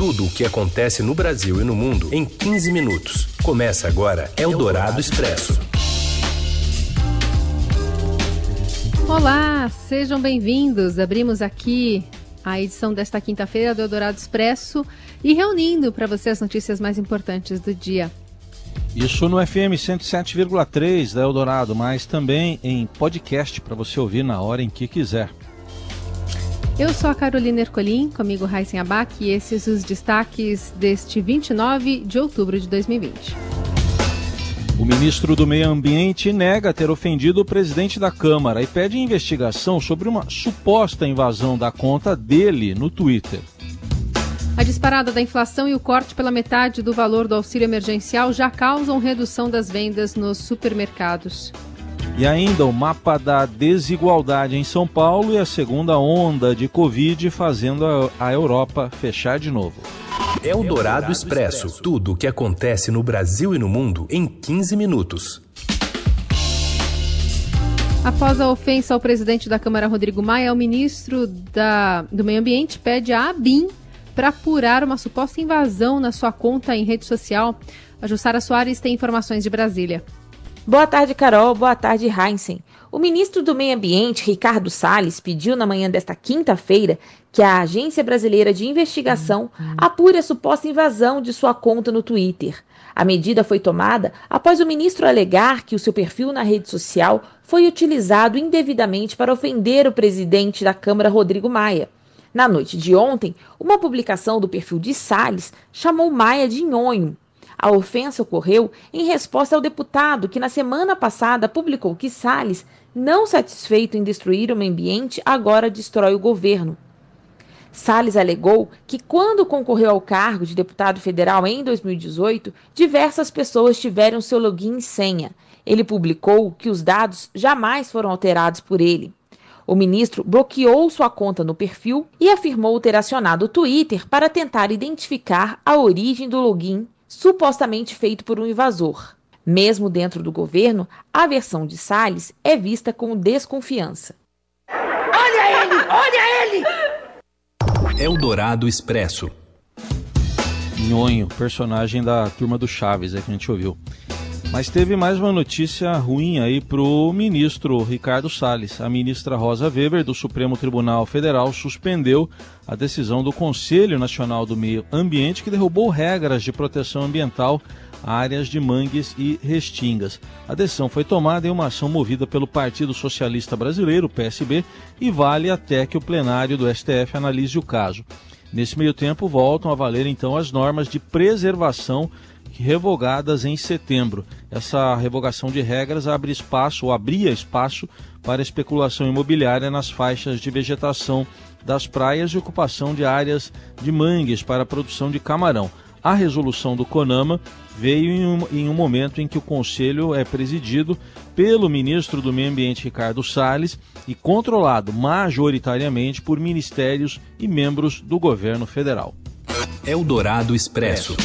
Tudo o que acontece no Brasil e no mundo em 15 minutos. Começa agora Eldorado Expresso. Olá, sejam bem-vindos. Abrimos aqui a edição desta quinta-feira do Eldorado Expresso e reunindo para você as notícias mais importantes do dia. Isso no FM 107,3 da Eldorado, mas também em podcast para você ouvir na hora em que quiser. Eu sou a Carolina Ercolim, comigo Raíssen Abac e esses os destaques deste 29 de outubro de 2020. O ministro do Meio Ambiente nega ter ofendido o presidente da Câmara e pede investigação sobre uma suposta invasão da conta dele no Twitter. A disparada da inflação e o corte pela metade do valor do auxílio emergencial já causam redução das vendas nos supermercados. E ainda o mapa da desigualdade em São Paulo e a segunda onda de Covid fazendo a Europa fechar de novo. É o Dourado Expresso. Tudo o que acontece no Brasil e no mundo em 15 minutos. Após a ofensa ao presidente da Câmara, Rodrigo Maia, o ministro da, do Meio Ambiente pede a ABIN para apurar uma suposta invasão na sua conta em rede social. A Jussara Soares tem informações de Brasília. Boa tarde, Carol. Boa tarde, Heinzen. O ministro do Meio Ambiente, Ricardo Salles, pediu na manhã desta quinta-feira que a Agência Brasileira de Investigação apure a suposta invasão de sua conta no Twitter. A medida foi tomada após o ministro alegar que o seu perfil na rede social foi utilizado indevidamente para ofender o presidente da Câmara, Rodrigo Maia. Na noite de ontem, uma publicação do perfil de Salles chamou Maia de nhonho, a ofensa ocorreu em resposta ao deputado que na semana passada publicou que Salles, não satisfeito em destruir o meio ambiente, agora destrói o governo. Salles alegou que quando concorreu ao cargo de deputado federal em 2018, diversas pessoas tiveram seu login e senha. Ele publicou que os dados jamais foram alterados por ele. O ministro bloqueou sua conta no perfil e afirmou ter acionado o Twitter para tentar identificar a origem do login supostamente feito por um invasor. Mesmo dentro do governo, a versão de Salles é vista com desconfiança. Olha ele! Olha ele! Eldorado Expresso. Nhonho, personagem da turma do Chaves, é que a gente ouviu. Mas teve mais uma notícia ruim aí para o ministro Ricardo Salles. A ministra Rosa Weber, do Supremo Tribunal Federal, suspendeu a decisão do Conselho Nacional do Meio Ambiente, que derrubou regras de proteção ambiental a áreas de mangues e restingas. A decisão foi tomada em uma ação movida pelo Partido Socialista Brasileiro, PSB, e vale até que o plenário do STF analise o caso. Nesse meio tempo, voltam a valer então as normas de preservação revogadas em setembro. Essa revogação de regras abre espaço, ou abria espaço, para especulação imobiliária nas faixas de vegetação das praias e ocupação de áreas de mangues para a produção de camarão. A resolução do CONAMA veio em um, em um, momento em que o Conselho é presidido pelo ministro do Meio Ambiente, Ricardo Salles, e controlado majoritariamente por ministérios e membros do governo federal. Eldorado Expresso.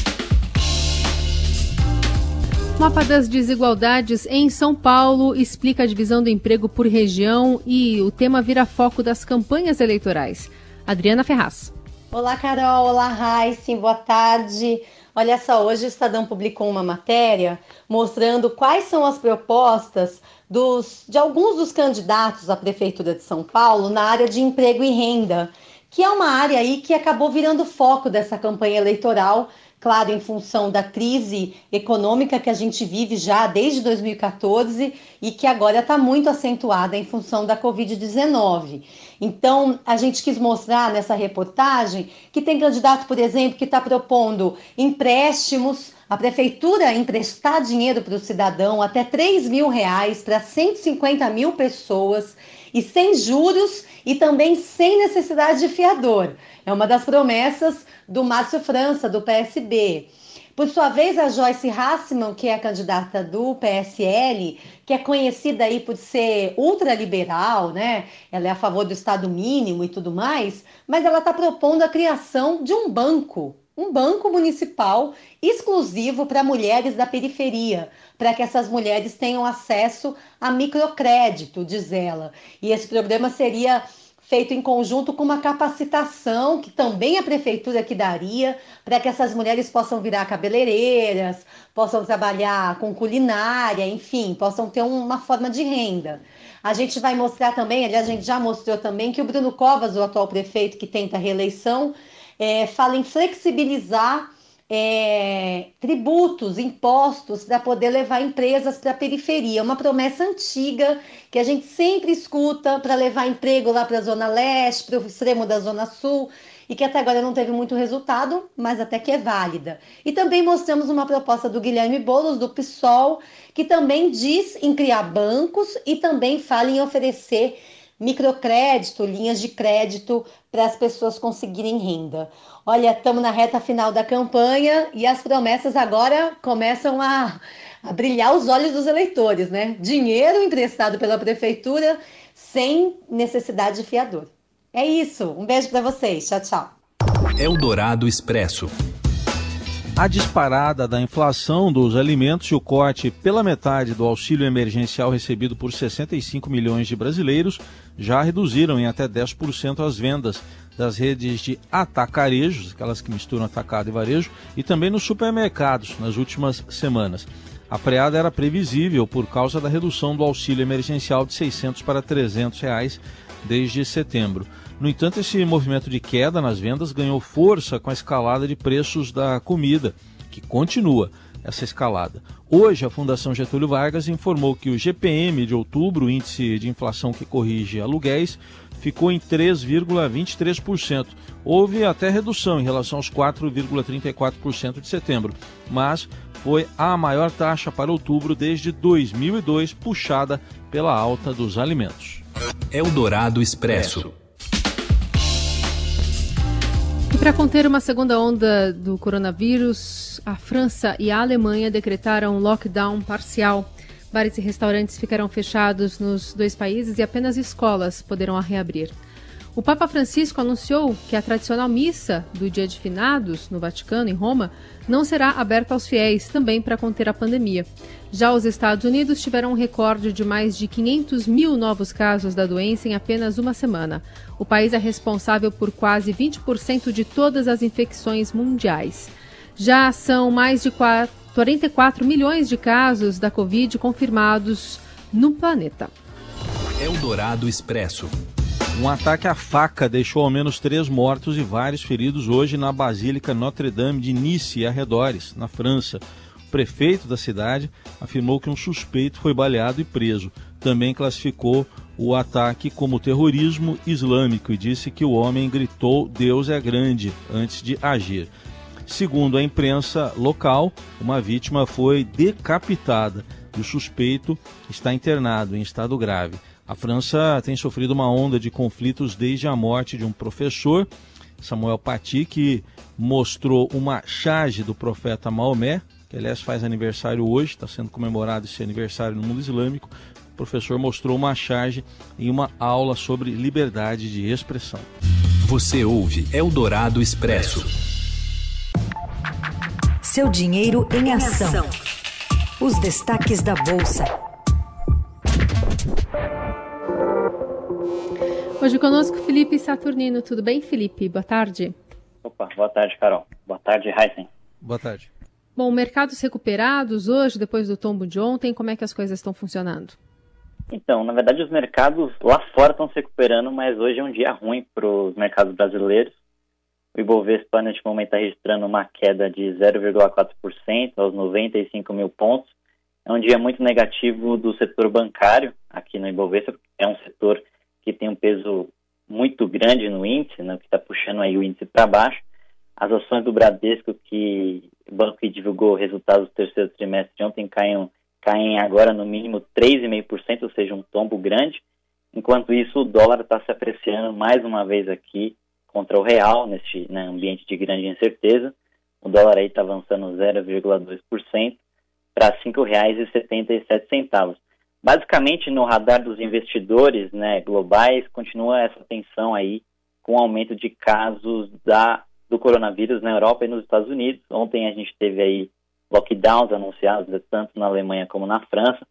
Mapa das desigualdades em São Paulo explica a divisão do emprego por região e o tema vira foco das campanhas eleitorais. Adriana Ferraz. Olá, Carol. Olá, Raíssa. Boa tarde. Olha só, hoje o Estadão publicou uma matéria mostrando quais são as propostas dos, de alguns dos candidatos à Prefeitura de São Paulo na área de emprego e renda, que é uma área aí que acabou virando foco dessa campanha eleitoral claro, em função da crise econômica que a gente vive já desde 2014 e que agora está muito acentuada em função da Covid-19. Então, a gente quis mostrar nessa reportagem que tem candidato, por exemplo, que está propondo empréstimos a prefeitura emprestar dinheiro para o cidadão até 3 mil reais para 150 mil pessoas e sem juros e também sem necessidade de fiador. É uma das promessas do Márcio França, do PSB. Por sua vez, a Joyce Hassman, que é a candidata do PSL, que é conhecida aí por ser ultraliberal, né? Ela é a favor do Estado mínimo e tudo mais, mas ela está propondo a criação de um banco, um banco municipal exclusivo para mulheres da periferia, para que essas mulheres tenham acesso a microcrédito, diz ela. E esse programa seria feito em conjunto com uma capacitação que também a prefeitura que daria para que essas mulheres possam virar cabeleireiras, possam trabalhar com culinária, enfim, possam ter uma forma de renda. A gente vai mostrar também, aliás, a gente já mostrou também que o Bruno Covas, o atual prefeito que tenta reeleição, é, fala em flexibilizar é, tributos, impostos para poder levar empresas para a periferia. Uma promessa antiga que a gente sempre escuta para levar emprego lá para a Zona Leste, para o extremo da Zona Sul e que até agora não teve muito resultado, mas até que é válida. E também mostramos uma proposta do Guilherme Boulos, do PSOL, que também diz em criar bancos e também fala em oferecer microcrédito, linhas de crédito para as pessoas conseguirem renda. Olha, estamos na reta final da campanha e as promessas agora começam a, a brilhar os olhos dos eleitores, né? Dinheiro emprestado pela prefeitura sem necessidade de fiador. É isso. Um beijo para vocês. Tchau, tchau. Eldorado Expresso. A disparada da inflação dos alimentos e o corte pela metade do auxílio emergencial recebido por 65 milhões de brasileiros já reduziram em até 10% as vendas das redes de atacarejos, aquelas que misturam atacado e varejo, e também nos supermercados nas últimas semanas. A freada era previsível por causa da redução do auxílio emergencial de 600 para 300 reais desde setembro. No entanto, esse movimento de queda nas vendas ganhou força com a escalada de preços da comida, que continua essa escalada. Hoje, a Fundação Getúlio Vargas informou que o GPM de outubro, índice de inflação que corrige aluguéis, ficou em 3,23%. Houve até redução em relação aos 4,34% de setembro, mas foi a maior taxa para outubro desde 2002, puxada pela alta dos alimentos. Eldorado Expresso. E para conter uma segunda onda do coronavírus, a França e a Alemanha decretaram lockdown parcial. Bares e restaurantes ficarão fechados nos dois países e apenas escolas poderão reabrir. O Papa Francisco anunciou que a tradicional missa do Dia de Finados, no Vaticano, em Roma, não será aberta aos fiéis, também para conter a pandemia. Já os Estados Unidos tiveram um recorde de mais de 500 mil novos casos da doença em apenas uma semana. O país é responsável por quase 20% de todas as infecções mundiais. Já são mais de 44 milhões de casos da Covid confirmados no planeta. Eldorado Expresso. Um ataque à faca deixou ao menos três mortos e vários feridos hoje na Basílica Notre-Dame de Nice e arredores, na França. O prefeito da cidade afirmou que um suspeito foi baleado e preso. Também classificou o ataque como terrorismo islâmico e disse que o homem gritou Deus é grande antes de agir. Segundo a imprensa local, uma vítima foi decapitada e o suspeito está internado em estado grave. A França tem sofrido uma onda de conflitos desde a morte de um professor, Samuel Paty, que mostrou uma charge do profeta Maomé, que aliás faz aniversário hoje, está sendo comemorado esse aniversário no mundo islâmico. O professor mostrou uma charge em uma aula sobre liberdade de expressão. Você ouve Eldorado Expresso. Seu dinheiro em ação. Os destaques da Bolsa. Hoje conosco Felipe Saturnino. Tudo bem, Felipe? Boa tarde. Opa, boa tarde, Carol. Boa tarde, Heisen. Boa tarde. Bom, mercados recuperados hoje, depois do tombo de ontem, como é que as coisas estão funcionando? Então, na verdade, os mercados lá fora estão se recuperando, mas hoje é um dia ruim para os mercados brasileiros. O Ibovespa, neste momento, está registrando uma queda de 0,4% aos 95 mil pontos. É um dia muito negativo do setor bancário aqui no Ibovespa. É um setor que tem um peso muito grande no índice, né, que está puxando aí o índice para baixo. As ações do Bradesco, que o banco que divulgou resultados do terceiro trimestre de ontem, caem, caem agora no mínimo 3,5%, ou seja, um tombo grande. Enquanto isso, o dólar está se apreciando mais uma vez aqui contra o real, neste né, ambiente de grande incerteza. O dólar aí está avançando 0,2% para R$ 5,77. Basicamente, no radar dos investidores né, globais, continua essa tensão aí com o aumento de casos da, do coronavírus na Europa e nos Estados Unidos. Ontem a gente teve aí lockdowns anunciados, tanto na Alemanha como na França,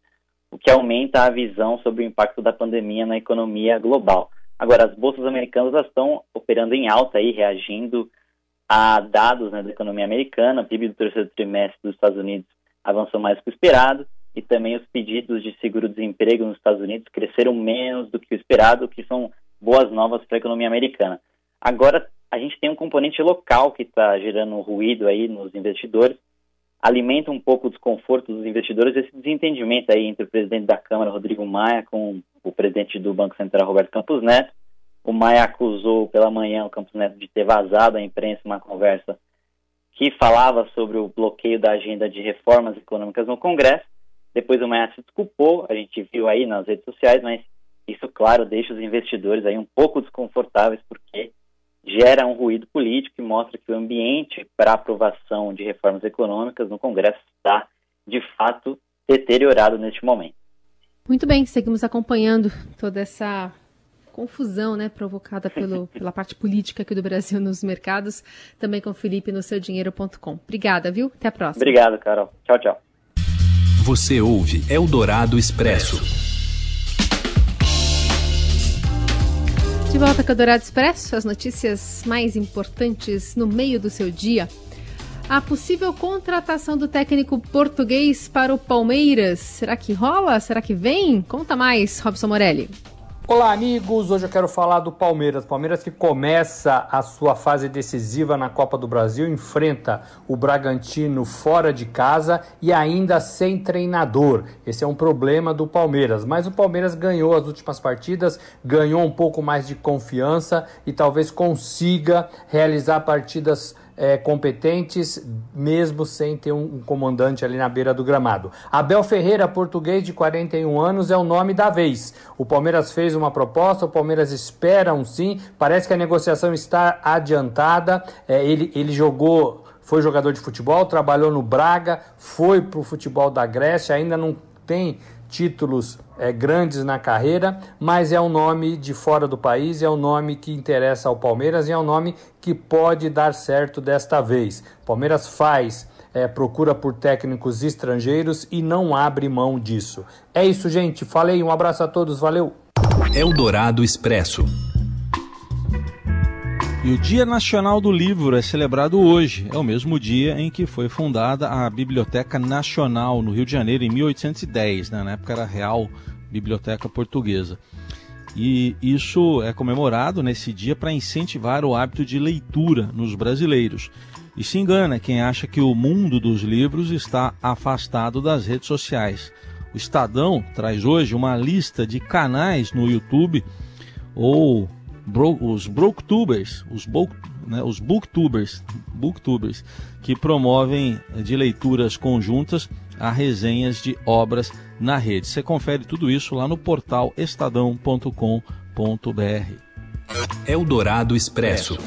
o que aumenta a visão sobre o impacto da pandemia na economia global. Agora, as bolsas americanas estão operando em alta aí, reagindo a dados né, da economia americana. O PIB do terceiro trimestre dos Estados Unidos avançou mais que o esperado e também os pedidos de seguro-desemprego nos Estados Unidos cresceram menos do que o esperado, que são boas novas para a economia americana. Agora, a gente tem um componente local que está gerando ruído aí nos investidores, alimenta um pouco o desconforto dos investidores, esse desentendimento aí entre o presidente da Câmara, Rodrigo Maia, com o presidente do Banco Central, Roberto Campos Neto. O Maia acusou pela manhã o Campos Neto de ter vazado à imprensa uma conversa que falava sobre o bloqueio da agenda de reformas econômicas no Congresso. Depois o Maia se desculpou, a gente viu aí nas redes sociais, mas isso, claro, deixa os investidores aí um pouco desconfortáveis, porque gera um ruído político e mostra que o ambiente para aprovação de reformas econômicas no Congresso está, de fato, deteriorado neste momento. Muito bem, seguimos acompanhando toda essa confusão né, provocada pelo, pela parte política aqui do Brasil nos mercados, também com o Felipe no seudinheiro.com. Obrigada, viu? Até a próxima. Obrigado, Carol. Tchau, tchau. Você ouve Eldorado Expresso. De volta com o Dourado Expresso, as notícias mais importantes no meio do seu dia. A possível contratação do técnico português para o Palmeiras. Será que rola? Será que vem? Conta mais, Robson Morelli. Olá, amigos. Hoje eu quero falar do Palmeiras. Palmeiras que começa a sua fase decisiva na Copa do Brasil, enfrenta o Bragantino fora de casa e ainda sem treinador. Esse é um problema do Palmeiras. Mas o Palmeiras ganhou as últimas partidas, ganhou um pouco mais de confiança e talvez consiga realizar partidas é, competentes, mesmo sem ter um, comandante ali na beira do gramado. Abel Ferreira, português de 41 anos, é o nome da vez. O Palmeiras fez uma proposta, o Palmeiras espera um sim. Parece que a negociação está adiantada. É, ele, ele jogou, foi jogador de futebol, trabalhou no Braga, foi para o futebol da Grécia, ainda não tem títulos é, grandes na carreira, mas é um nome de fora do país, é um nome que interessa ao Palmeiras e é um nome que pode dar certo desta vez. Palmeiras faz é, procura por técnicos estrangeiros e não abre mão disso. É isso, gente. Falei, um abraço a todos, valeu. Eldorado Expresso. E o Dia Nacional do Livro é celebrado hoje. É o mesmo dia em que foi fundada a Biblioteca Nacional no Rio de Janeiro, em 1810. Né? Na época era a Real Biblioteca Portuguesa. E isso é comemorado nesse dia para incentivar o hábito de leitura nos brasileiros. E se engana quem acha que o mundo dos livros está afastado das redes sociais. O Estadão traz hoje uma lista de canais no YouTube ou bro, os brooktubers, os, bo, né, os booktubers, booktubers, que promovem eh, de leituras conjuntas a resenhas de obras na rede. Você confere tudo isso lá no portal estadão.com.br. Eldorado Expresso.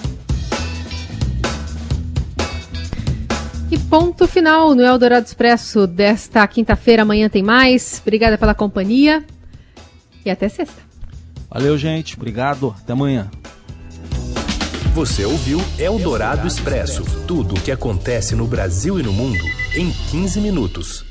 E ponto final no Eldorado Expresso desta quinta-feira. Amanhã tem mais. Obrigada pela companhia e até sexta. Valeu, gente. Obrigado. Até amanhã. Você ouviu Eldorado Expresso tudo o que acontece no Brasil e no mundo em 15 minutos.